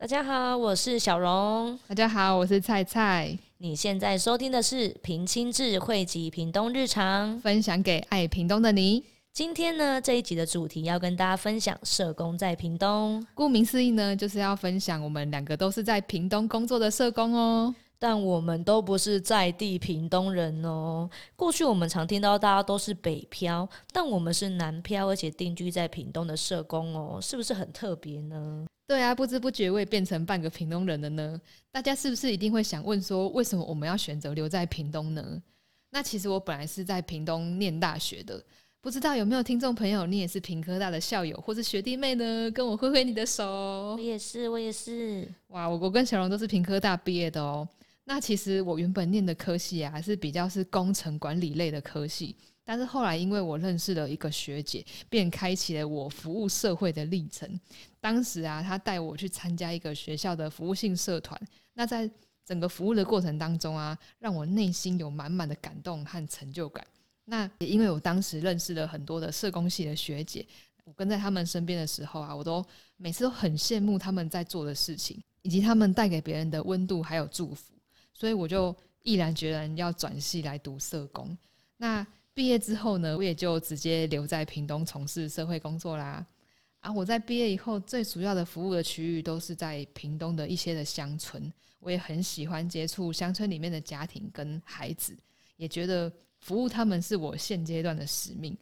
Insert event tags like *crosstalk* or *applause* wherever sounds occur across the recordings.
大家好，我是小荣。大家好，我是菜菜。你现在收听的是平清智汇集屏东日常，分享给爱屏东的你。今天呢，这一集的主题要跟大家分享社工在屏东。顾名思义呢，就是要分享我们两个都是在屏东工作的社工哦。但我们都不是在地屏东人哦。过去我们常听到大家都是北漂，但我们是南漂，而且定居在屏东的社工哦，是不是很特别呢？对啊，不知不觉我也变成半个屏东人了呢。大家是不是一定会想问说，为什么我们要选择留在屏东呢？那其实我本来是在屏东念大学的，不知道有没有听众朋友，你也是屏科大的校友或是学弟妹呢？跟我挥挥你的手。我也是，我也是。哇，我我跟小龙都是屏科大毕业的哦。那其实我原本念的科系啊，是比较是工程管理类的科系，但是后来因为我认识了一个学姐，便开启了我服务社会的历程。当时啊，她带我去参加一个学校的服务性社团，那在整个服务的过程当中啊，让我内心有满满的感动和成就感。那也因为我当时认识了很多的社工系的学姐，我跟在他们身边的时候啊，我都每次都很羡慕他们在做的事情，以及他们带给别人的温度还有祝福。所以我就毅然决然要转系来读社工。那毕业之后呢，我也就直接留在屏东从事社会工作啦。啊，我在毕业以后最主要的服务的区域都是在屏东的一些的乡村。我也很喜欢接触乡村里面的家庭跟孩子，也觉得服务他们是我现阶段的使命。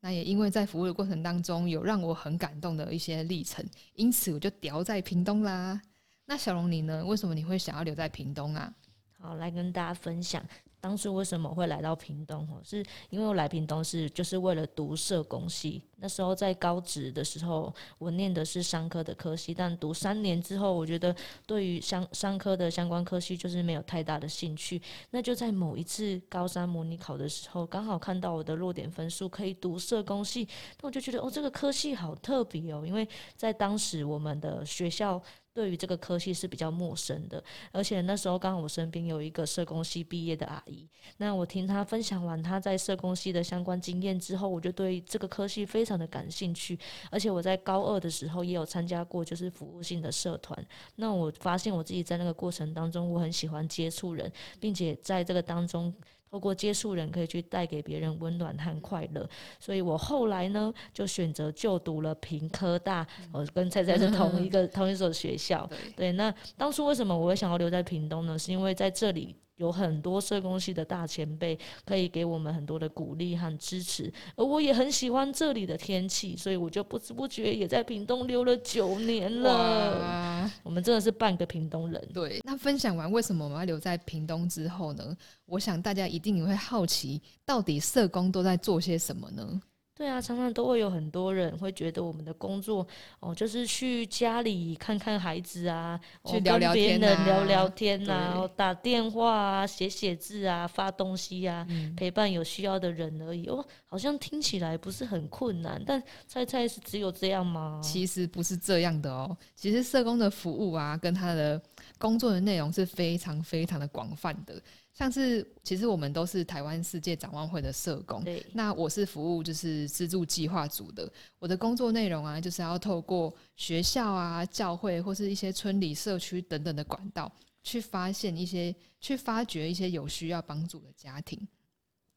那也因为在服务的过程当中有让我很感动的一些历程，因此我就调在屏东啦。那小龙你呢？为什么你会想要留在屏东啊？好，来跟大家分享当初为什么会来到屏东哦，是因为我来屏东是就是为了读社工系。那时候在高职的时候，我念的是商科的科系，但读三年之后，我觉得对于商商科的相关科系就是没有太大的兴趣。那就在某一次高三模拟考的时候，刚好看到我的落点分数可以读社工系，那我就觉得哦，这个科系好特别哦，因为在当时我们的学校。对于这个科系是比较陌生的，而且那时候刚好我身边有一个社工系毕业的阿姨，那我听她分享完她在社工系的相关经验之后，我就对这个科系非常的感兴趣，而且我在高二的时候也有参加过就是服务性的社团，那我发现我自己在那个过程当中，我很喜欢接触人，并且在这个当中。透过接触人，可以去带给别人温暖和快乐，所以我后来呢，就选择就读了平科大，我跟菜菜是同一个 *laughs* 同一所学校。对，那当初为什么我会想要留在屏东呢？是因为在这里。有很多社工系的大前辈可以给我们很多的鼓励和支持，而我也很喜欢这里的天气，所以我就不知不觉也在屏东留了九年了。我们真的是半个屏东人。对，那分享完为什么我们要留在屏东之后呢？我想大家一定也会好奇，到底社工都在做些什么呢？对啊，常常都会有很多人会觉得我们的工作哦，就是去家里看看孩子啊，去聊聊天啊，聊聊天啊，打电话啊，写写字啊，发东西啊，陪伴有需要的人而已。哦，好像听起来不是很困难，但猜猜是只有这样吗？其实不是这样的哦，其实社工的服务啊，跟他的工作的内容是非常非常的广泛的。像是，其实我们都是台湾世界展望会的社工。对。那我是服务就是资助计划组的。我的工作内容啊，就是要透过学校啊、教会或是一些村里社区等等的管道，去发现一些、去发掘一些有需要帮助的家庭。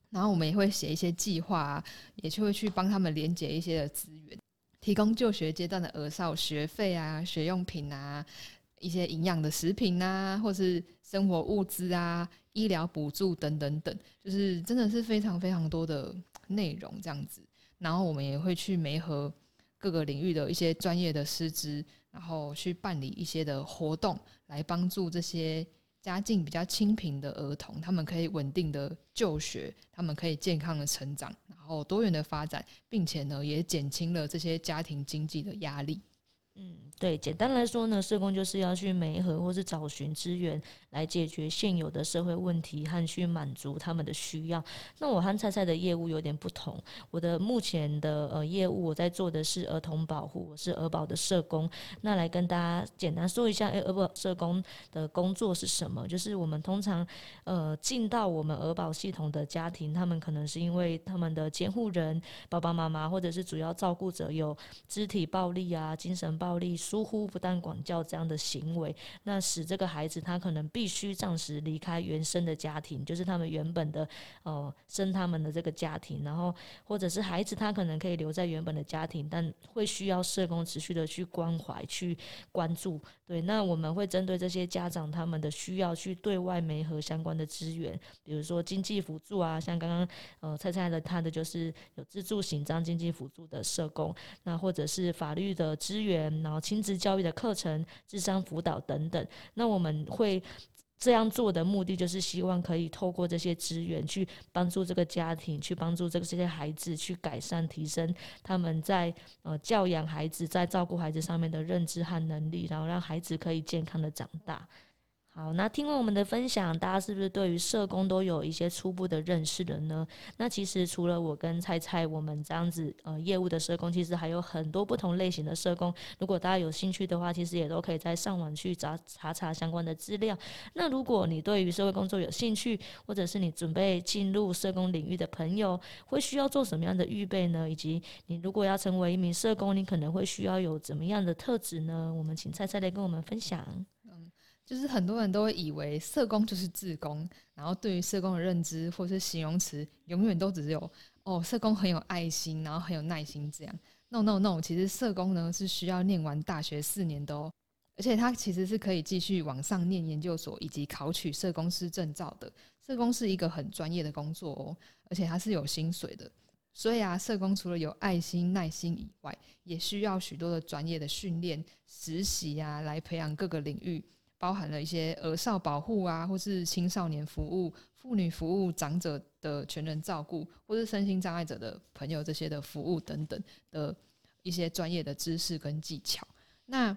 然后我们也会写一些计划啊，也就会去帮他们连接一些的资源，提供就学阶段的儿少学费啊、学用品啊。一些营养的食品啊，或是生活物资啊、医疗补助等等等，就是真的是非常非常多的内容这样子。然后我们也会去媒合各个领域的一些专业的师资，然后去办理一些的活动，来帮助这些家境比较清贫的儿童，他们可以稳定的就学，他们可以健康的成长，然后多元的发展，并且呢，也减轻了这些家庭经济的压力。嗯，对，简单来说呢，社工就是要去媒合或是找寻资源。来解决现有的社会问题和去满足他们的需要。那我和菜菜的业务有点不同。我的目前的呃业务，我在做的是儿童保护，我是儿保的社工。那来跟大家简单说一下，诶，儿保社工的工作是什么？就是我们通常呃进到我们儿保系统的家庭，他们可能是因为他们的监护人爸爸妈妈或者是主要照顾者有肢体暴力啊、精神暴。暴力、疏忽不当管教这样的行为，那使这个孩子他可能必须暂时离开原生的家庭，就是他们原本的呃生他们的这个家庭，然后或者是孩子他可能可以留在原本的家庭，但会需要社工持续的去关怀、去关注。对，那我们会针对这些家长他们的需要，去对外媒合相关的资源，比如说经济辅助啊，像刚刚呃蔡蔡的他的就是有自助型张经济辅助的社工，那或者是法律的资源，然后亲子教育的课程、智商辅导等等，那我们会。这样做的目的就是希望可以透过这些资源去帮助这个家庭，去帮助这个这些孩子去改善、提升他们在呃教养孩子、在照顾孩子上面的认知和能力，然后让孩子可以健康的长大。好，那听完我们的分享，大家是不是对于社工都有一些初步的认识了呢？那其实除了我跟菜菜我们这样子呃业务的社工，其实还有很多不同类型的社工。如果大家有兴趣的话，其实也都可以在上网去查查查相关的资料。那如果你对于社会工作有兴趣，或者是你准备进入社工领域的朋友，会需要做什么样的预备呢？以及你如果要成为一名社工，你可能会需要有怎么样的特质呢？我们请菜菜来跟我们分享。就是很多人都会以为社工就是自工，然后对于社工的认知或是形容词，永远都只有哦，社工很有爱心，然后很有耐心这样。No No No，其实社工呢是需要念完大学四年的哦，而且他其实是可以继续往上念研究所以及考取社工师证照的。社工是一个很专业的工作哦，而且它是有薪水的。所以啊，社工除了有爱心、耐心以外，也需要许多的专业的训练、实习啊，来培养各个领域。包含了一些儿少保护啊，或是青少年服务、妇女服务、长者的全人照顾，或是身心障碍者的朋友这些的服务等等的一些专业的知识跟技巧。那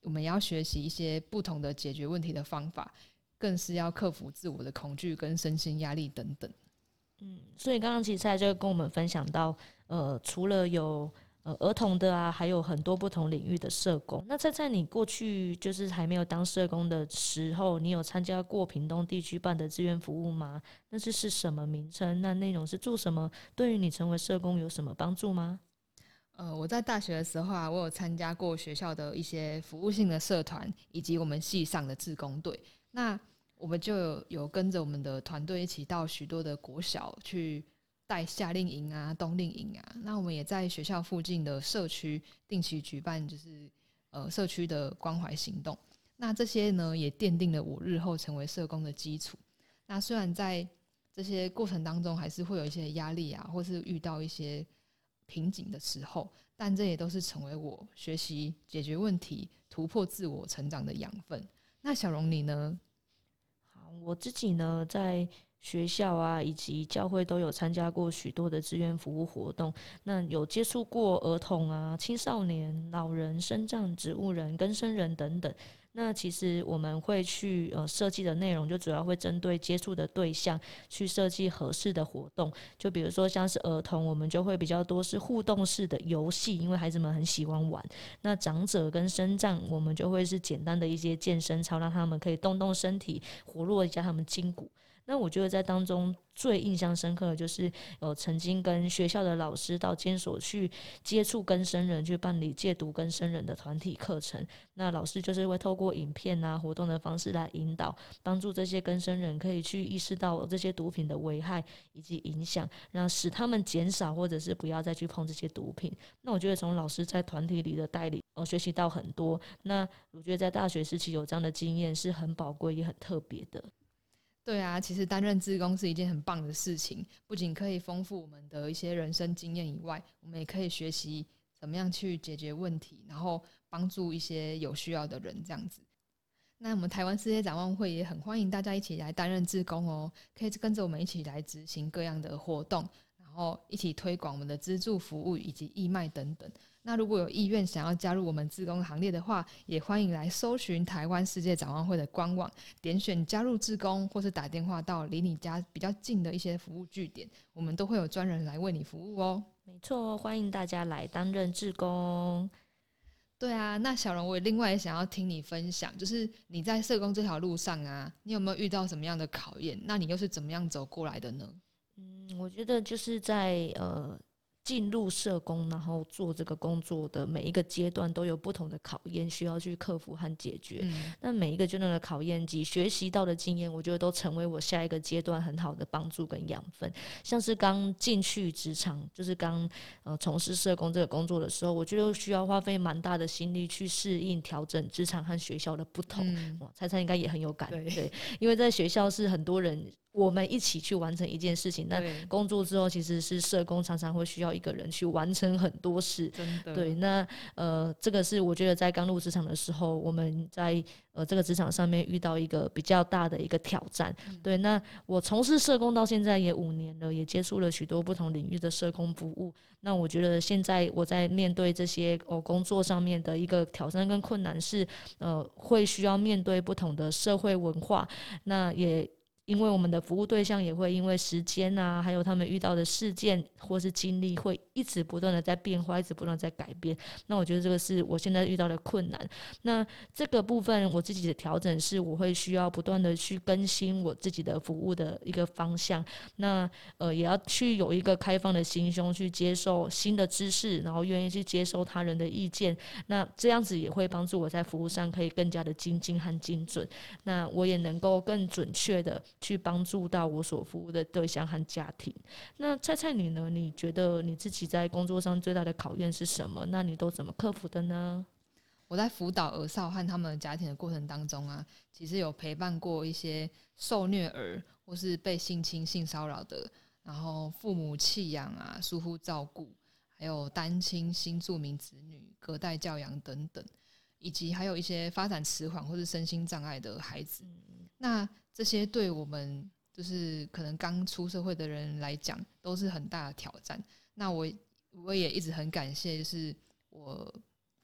我们要学习一些不同的解决问题的方法，更是要克服自我的恐惧跟身心压力等等。嗯，所以刚刚其实在就跟我们分享到，呃，除了有。呃，儿童的啊，还有很多不同领域的社工。那在在你过去就是还没有当社工的时候，你有参加过屏东地区办的志愿服务吗？那是是什么名称？那内容是做什么？对于你成为社工有什么帮助吗？呃，我在大学的时候啊，我有参加过学校的一些服务性的社团，以及我们系上的志工队。那我们就有有跟着我们的团队一起到许多的国小去。带夏令营啊，冬令营啊，那我们也在学校附近的社区定期举办，就是呃社区的关怀行动。那这些呢，也奠定了我日后成为社工的基础。那虽然在这些过程当中，还是会有一些压力啊，或是遇到一些瓶颈的时候，但这也都是成为我学习解决问题、突破自我成长的养分。那小荣你呢？好，我自己呢，在。学校啊，以及教会都有参加过许多的志愿服务活动。那有接触过儿童啊、青少年、老人、生障、植物人、跟生人等等。那其实我们会去呃设计的内容，就主要会针对接触的对象去设计合适的活动。就比如说像是儿童，我们就会比较多是互动式的游戏，因为孩子们很喜欢玩。那长者跟生障，我们就会是简单的一些健身操，让他们可以动动身体，活络一下他们筋骨。那我觉得在当中最印象深刻的就是，有曾经跟学校的老师到监所去接触跟生人，去办理戒毒跟生人的团体课程。那老师就是会透过影片啊活动的方式来引导，帮助这些跟生人可以去意识到这些毒品的危害以及影响，让使他们减少或者是不要再去碰这些毒品。那我觉得从老师在团体里的带领，我学习到很多。那我觉得在大学时期有这样的经验是很宝贵也很特别的。对啊，其实担任志工是一件很棒的事情，不仅可以丰富我们的一些人生经验以外，我们也可以学习怎么样去解决问题，然后帮助一些有需要的人这样子。那我们台湾世界展望会也很欢迎大家一起来担任志工哦，可以跟着我们一起来执行各样的活动，然后一起推广我们的资助服务以及义卖等等。那如果有意愿想要加入我们志工行列的话，也欢迎来搜寻台湾世界展望会的官网，点选加入志工，或是打电话到离你家比较近的一些服务据点，我们都会有专人来为你服务哦。没错，欢迎大家来担任志工。对啊，那小荣，我也另外也想要听你分享，就是你在社工这条路上啊，你有没有遇到什么样的考验？那你又是怎么样走过来的呢？嗯，我觉得就是在呃。进入社工，然后做这个工作的每一个阶段都有不同的考验需要去克服和解决。嗯那每一个阶段的考验及学习到的经验，我觉得都成为我下一个阶段很好的帮助跟养分。像是刚进去职场，就是刚呃从事社工这个工作的时候，我觉得需要花费蛮大的心力去适应、调整职场和学校的不同。嗯，哇，猜猜应该也很有感，对因为在学校是很多人我们一起去完成一件事情，那，工作之后其实是社工常常会需要一个人去完成很多事。真的，对，那呃，这个是我觉得在刚入职场的时候，我们在呃这个职场上面遇到一个比较大的一个挑战。对，那我从事社工到现在也五年了，也接触了许多不同领域的社工服务。那我觉得现在我在面对这些哦工作上面的一个挑战跟困难是，呃，会需要面对不同的社会文化，那也。因为我们的服务对象也会因为时间啊，还有他们遇到的事件或是经历，会一直不断的在变化，一直不断在改变。那我觉得这个是我现在遇到的困难。那这个部分我自己的调整是，我会需要不断的去更新我自己的服务的一个方向。那呃，也要去有一个开放的心胸，去接受新的知识，然后愿意去接受他人的意见。那这样子也会帮助我在服务上可以更加的精进和精准。那我也能够更准确的去帮助到我所服务的对象和家庭。那菜菜你呢？你觉得你自己在工作上最大的考验是什么？那你都怎么克服的呢？我在辅导儿少和他们家庭的过程当中啊，其实有陪伴过一些受虐儿或是被性侵、性骚扰的，然后父母弃养啊、疏忽照顾，还有单亲、新住民子女、隔代教养等等，以及还有一些发展迟缓或是身心障碍的孩子。那这些对我们就是可能刚出社会的人来讲，都是很大的挑战。那我我也一直很感谢，就是我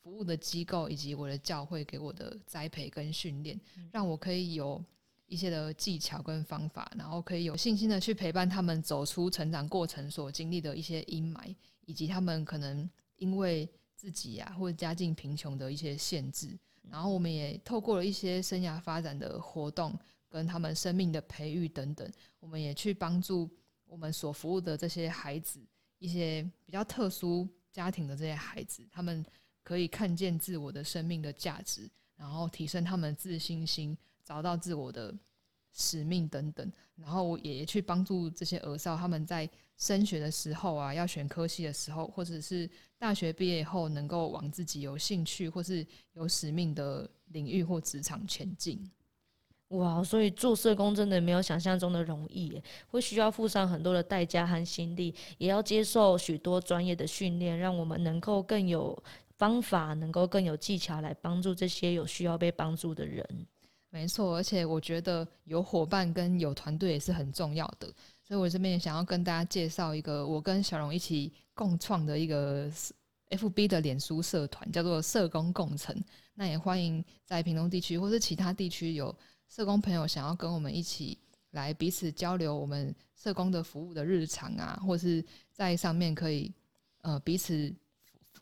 服务的机构以及我的教会给我的栽培跟训练，让我可以有一些的技巧跟方法，然后可以有信心的去陪伴他们走出成长过程所经历的一些阴霾，以及他们可能因为自己啊或者家境贫穷的一些限制。然后我们也透过了一些生涯发展的活动，跟他们生命的培育等等，我们也去帮助我们所服务的这些孩子，一些比较特殊家庭的这些孩子，他们可以看见自我的生命的价值，然后提升他们自信心，找到自我的使命等等。然后也去帮助这些儿少，他们在升学的时候啊，要选科系的时候，或者是大学毕业后，能够往自己有兴趣或是有使命的领域或职场前进。哇，所以做社工真的没有想象中的容易耶，会需要付上很多的代价和心力，也要接受许多专业的训练，让我们能够更有方法，能够更有技巧来帮助这些有需要被帮助的人。没错，而且我觉得有伙伴跟有团队也是很重要的，所以我这边也想要跟大家介绍一个我跟小荣一起共创的一个 FB 的脸书社团，叫做社工共成。那也欢迎在屏东地区或是其他地区有社工朋友想要跟我们一起来彼此交流我们社工的服务的日常啊，或是在上面可以呃彼此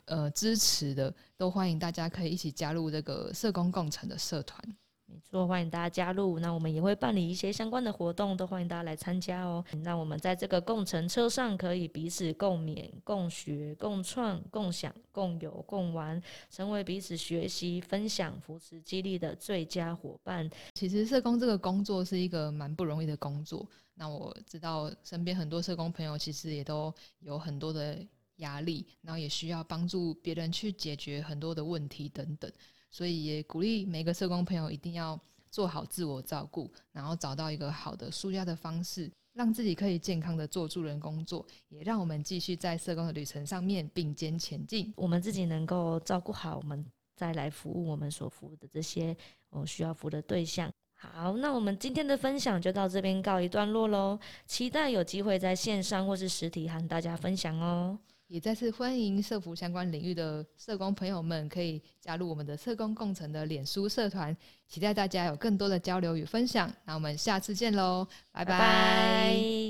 呃支持的，都欢迎大家可以一起加入这个社工共成的社团。没错，欢迎大家加入。那我们也会办理一些相关的活动，都欢迎大家来参加哦。那我们在这个共乘车上，可以彼此共勉、共学、共创、共享、共有、共玩，成为彼此学习、分享、扶持、激励的最佳伙伴。其实社工这个工作是一个蛮不容易的工作。那我知道身边很多社工朋友其实也都有很多的压力，然后也需要帮助别人去解决很多的问题等等。所以也鼓励每个社工朋友一定要做好自我照顾，然后找到一个好的舒压的方式，让自己可以健康的做助人工作，也让我们继续在社工的旅程上面并肩前进。我们自己能够照顾好，我们再来服务我们所服务的这些哦需要服务的对象。好，那我们今天的分享就到这边告一段落喽。期待有机会在线上或是实体和大家分享哦。也再次欢迎社服相关领域的社工朋友们可以加入我们的社工共成的脸书社团，期待大家有更多的交流与分享。那我们下次见喽，拜拜拜